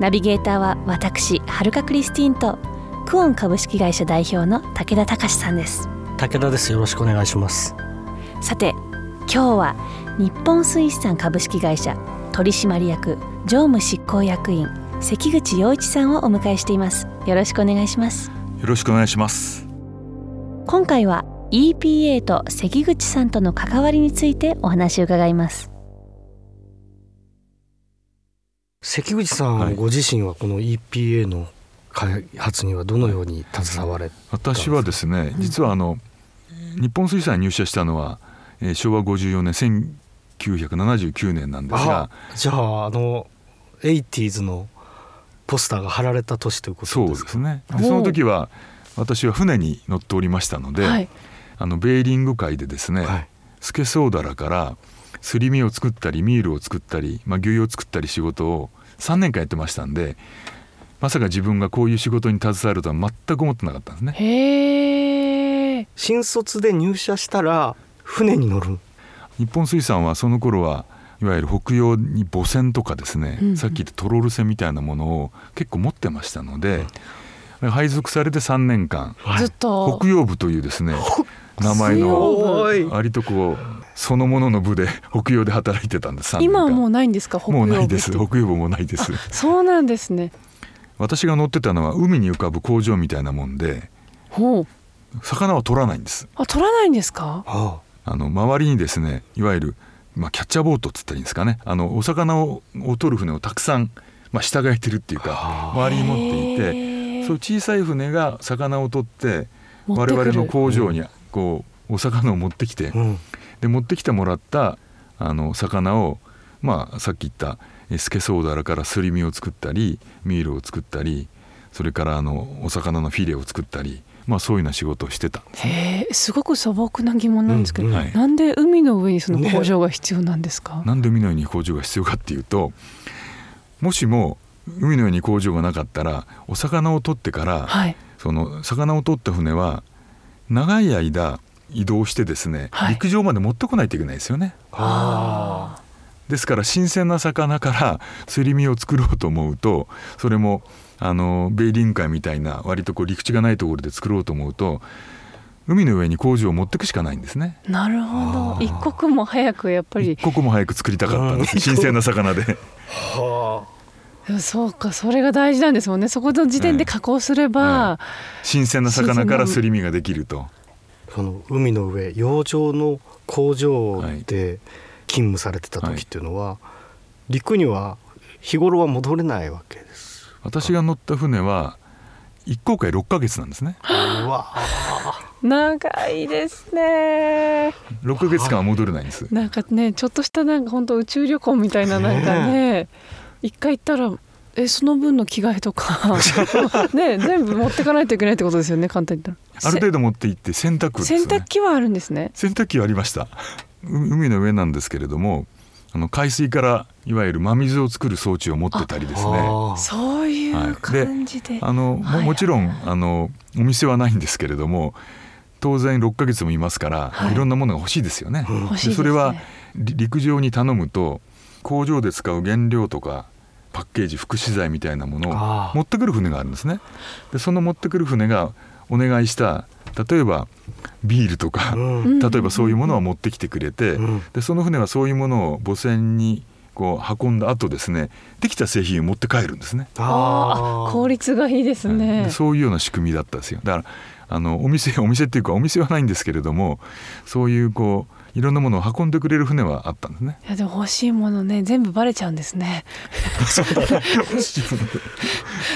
ナビゲーターは私はるかクリスティンとクオン株式会社代表の武田隆さんです。武田です。よろしくお願いします。さて今日は日本水産株式会社取締役常務執行役員関口洋一さんをお迎えしています。よろしくお願いします。よろしくお願いします。今回は EPA と関口さんとの関わりについてお話を伺います関口さはい。んご自身はこの EPA の開発にはどのように携われ私はですね実はあの日本水産に入社したのは、えー昭和54年1979年なんですがあじゃああの 80s のポスターが貼られた年ということそうですすね。でその時は私は船に乗っておりましたので、はい。あのベーリング海でですね、はい。スケソウダラからすり身を作ったりミールを作ったり、まあ、牛油を作ったり仕事を3年間やってましたんでまさか自分がこういう仕事に携わるとは全く思ってなかったんですね。へえ新卒で入社したら船に乗る？日本水産はその頃はいわゆる北洋に母船とかですね、うんうん。さっき言ったトロール船みたいなものを結構持ってましたので、配属されて3年間ずっと。北洋部というですね名前の割とこうそのものの部で北洋で働いてたんです3年間。今はもうないんですか？北洋部もうないです。北洋部もないです。そうなんですね。私が乗ってたのは海に浮かぶ工場みたいなもんでほう。魚は取らないんです。あ取らないんですか？ああ。の周りにですねいわゆる、まあ、キャッチャーボートっつったらいいんですかね。あのお魚をを取る船をたくさん、まあ、従えてるっていうかは周りに持っていててそう小さい船が魚を取って我々の工場にこうお魚を持ってきてうんで持ってきてもらったあの魚を、まあ、さっき言ったえスケソウダラからすり身を作ったりミールを作ったりそれからあのお魚のフィレを作ったり、まあ、そういうような仕事をしてた。へえすごく素朴な疑問なんですけど、うんうんはい。なんで海の上にその工場が必要なんですか、なんで海のように工場が必要かっていうともしも海のように工場がなかったらお魚を取ってから、はい。その魚を取った船は長い間移動してですね、はい。陸上まで持ってこないといけないですよね。あですから新鮮な魚からすり身を作ろうと思うとそれもあのベイリング海みたいな割とこう陸地がないところで作ろうと思うと海の上に工場を持ってくしかないんですね。なるほど。一刻も早くやっぱり。一刻も早く作りたかったんですうん新鮮な魚で。あ はそうかそれが大事なんですもんね。そこの時点で加工すれば、新鮮な魚からすり身ができると。あその海の上洋上の工場で勤務されてた時っていうのは、陸には日頃は戻れないわけです私が乗った船は一航海6ヶ月なんですね。うわ。長いですね。6ヶ月間は戻れないんです。なんかねちょっとしたなんか本当宇宙旅行みたいななんかね一回行ったらえその分の着替えとか。ね全部持ってかないといけないってことですよね簡単に言ったら。ある程度持って行って洗濯です洗ね。濯機はあるんですね。洗濯機はありました。う海の上なんですけれどもあの海水からいわゆる真水を作る装置を持ってたりですね。そういう感じで,、あのももちろんあのお店はないんですけれども当然6ヶ月もいますから、はい。い、ろんなものが欲しいですよね。欲しいですね。それはり陸上に頼むと工場で使う原料とかパッケージ副資材みたいなものを持ってくる船があるんですね。でその持ってくる船がお願いした例えばビールとか、うん。例えばそういうものを持ってきてくれて、うん。でその船はそういうものを母船にこう運んだ後ですねできた製品を持って帰るんですね。ああ。効率がいいですはい。そういうような仕組みだったんですよ。だからあのお店お店っていうかお店はないんですけれどもそういうこういろんなものを運んでくれる船はあったんですね。いやでも欲しいものね全部バレちゃうんですね。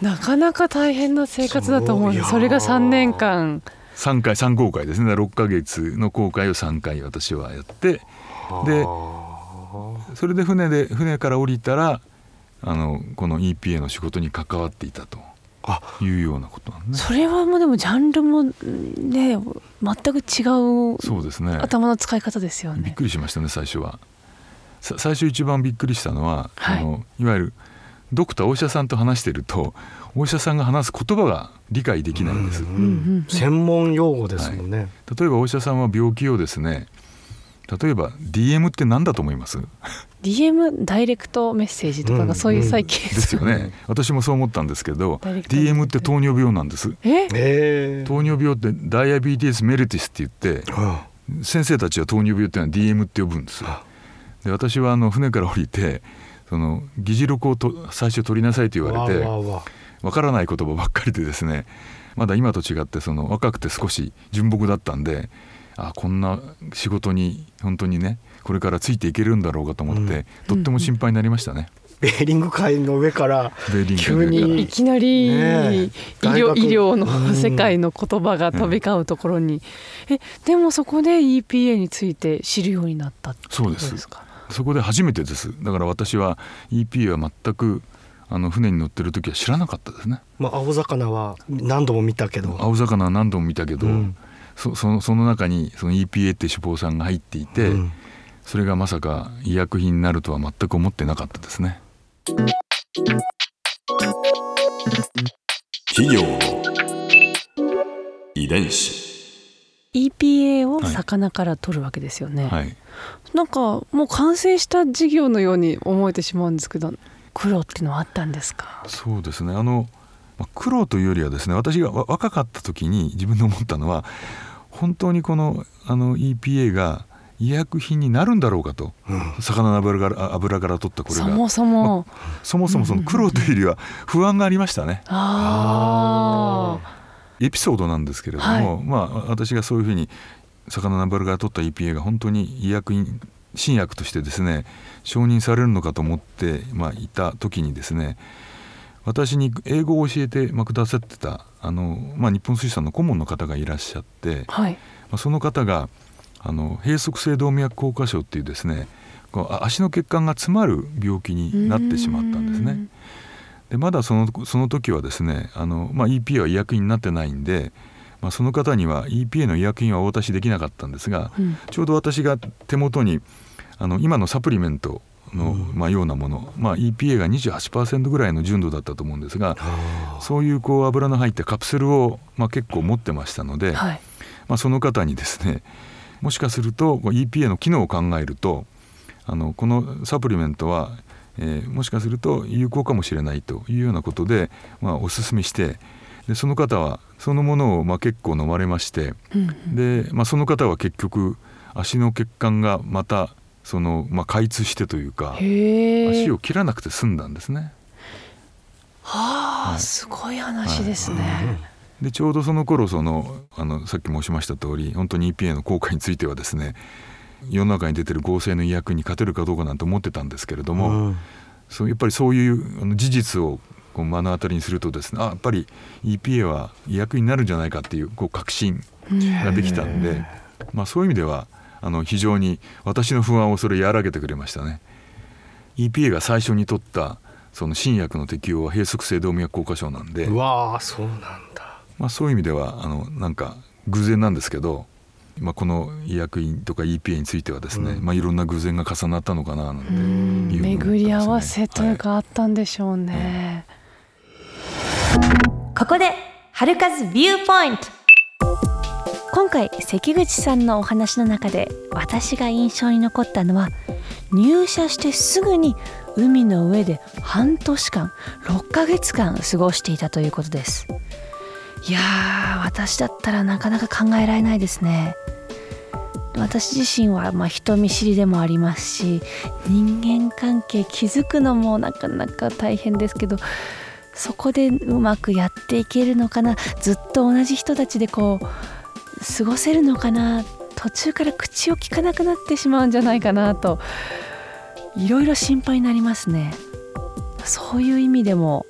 なかなか大変な生活だと思うんですそそうれが3年間。3回3航海ですね。6ヶ月の航海を3回私はやってでそれで船で船から降りたらあのこの EPA の仕事に関わっていたというようなことなんね。それはもうでもジャンルもね全く違うそうですね頭の使い方ですよね。びっくりしましたね最初は。最初一番びっくりしたのは、はい、あのいわゆるドクターお医者さんと話しているとお医者さんが話す言葉が理解できないんです。専門用語ですもんね、はい、例えばお医者さんは病気をですね例えば DM って何だと思います？DM ダイレクトメッセージとかがそういう最近、ですよね。私もそう思ったんですけど DM って糖尿病なんです。え？糖尿病ってダイアビティスメルティスって言って先生たちは糖尿病っていうのは DM って呼ぶんですで私はあの船から降りてその議事録をと最初取りなさいと言われてわからない言葉ばっかりでですねまだ今と違ってその若くて少し純朴だったんであこんな仕事に本当にねこれからついていけるんだろうかと思って、うん、とっても心配になりましたね。ベーリング海の上から急にいきなり、ね、医療医療の世界の言葉が飛び交うところに、うん、えでもそこで EPA について知るようになったそうです。そこで初めてです。だから私は EPA は全くあの船に乗ってる時は知らなかったですね。まあ青魚は何度も見たけど。青魚は何度も見たけど、うん、そそその中にその EPA って脂肪酸が入っていて、うん、それがまさか医薬品になるとは全く思ってなかったですね。企業遺伝子。EPA を魚から取るわけですよね、はい、なんかもう完成した事業のように思えてしまうんですけど苦労っていうのはあったんですか？そうですね。あの苦労というよりはですね私が若かった時に自分で思ったのは本当にこのあの EPA が医薬品になるんだろうかと、うん、魚の油から油から取ったこれが。そもそも、まそもそもその苦労というよりは不安がありましたね。あエピソードなんですけれども、はい、まあ私がそういうふうに魚の油から取った EPA が本当に医薬品新薬としてですね承認されるのかと思って、まあ、いた時にですね私に英語を教えて、まあ、くださってたあの、まあ、日本水産の顧問の方がいらっしゃって、はい、まあ、その方があの閉塞性動脈硬化症っていうですねこう足の血管が詰まる病気になってしまったんですね。でまだそのその時はですねあの、まあ、EPA は医薬品になってないんで、まあ、その方には EPA の医薬品はお渡しできなかったんですが、うん、ちょうど私が手元にあの今のサプリメントの、まあ、ようなもの、まあ、EPA が28%ぐらいの純度だったと思うんですがそういうこう油の入ったカプセルを、まあ、結構持ってましたので、はい、まあ、その方にですねもしかすると EPA の機能を考えるとあのこのサプリメントは、えー、もしかすると有効かもしれないというようなことで、まあ、お勧めしてでその方はそのものをまあ結構飲まれまして、うんうん、でまあ、その方は結局足の血管がまたその、まあ、開通してというか足を切らなくて済んだんですね。はあ、はい、すごい話ですね。はい。でちょうどその頃そのあのさっき申しました通り本当に EPA の効果についてはですね世の中に出てる合成の医薬に勝てるかどうかなんて思ってたんですけれども、うん、そうやっぱりそういうあの事実をこう目の当たりにするとですねあやっぱり EPA は医薬になるんじゃないかっていうこう確信ができたんで、まあ、そういう意味ではあの非常に私の不安をそれ和らげてくれましたね。EPA が最初に取ったその新薬の適用は閉塞性動脈硬化症なんで。うわそうなんだ、まあ、そういう意味ではあのなんか偶然なんですけど、まあ、この医薬品とか EPA についてはですね、うん、まあ、いろんな偶然が重なったのかななんて、ね、巡り合わせというかあったんでしょうね。はい、ここで春風ビューポイント今回関口さんのお話の中で私が印象に残ったのは入社してすぐに海の上で半年間6ヶ月間過ごしていたということです。いやー私だったらなかなか考えられないですね。私自身はま人見知りでもありますし人間関係築くのもなかなか大変ですけどそこでうまくやっていけるのかなずっと同じ人たちでこう過ごせるのかな？途中から口を聞かなくなってしまうんじゃないかなと。いろいろ心配になりますね。そういう意味でも、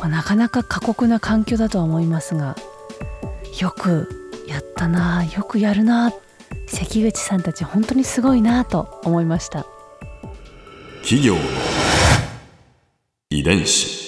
まあ、なかなか過酷な環境だとは思いますがよくやったなよくやるな関口さんたち本当にすごいなと思いました。企業遺伝子。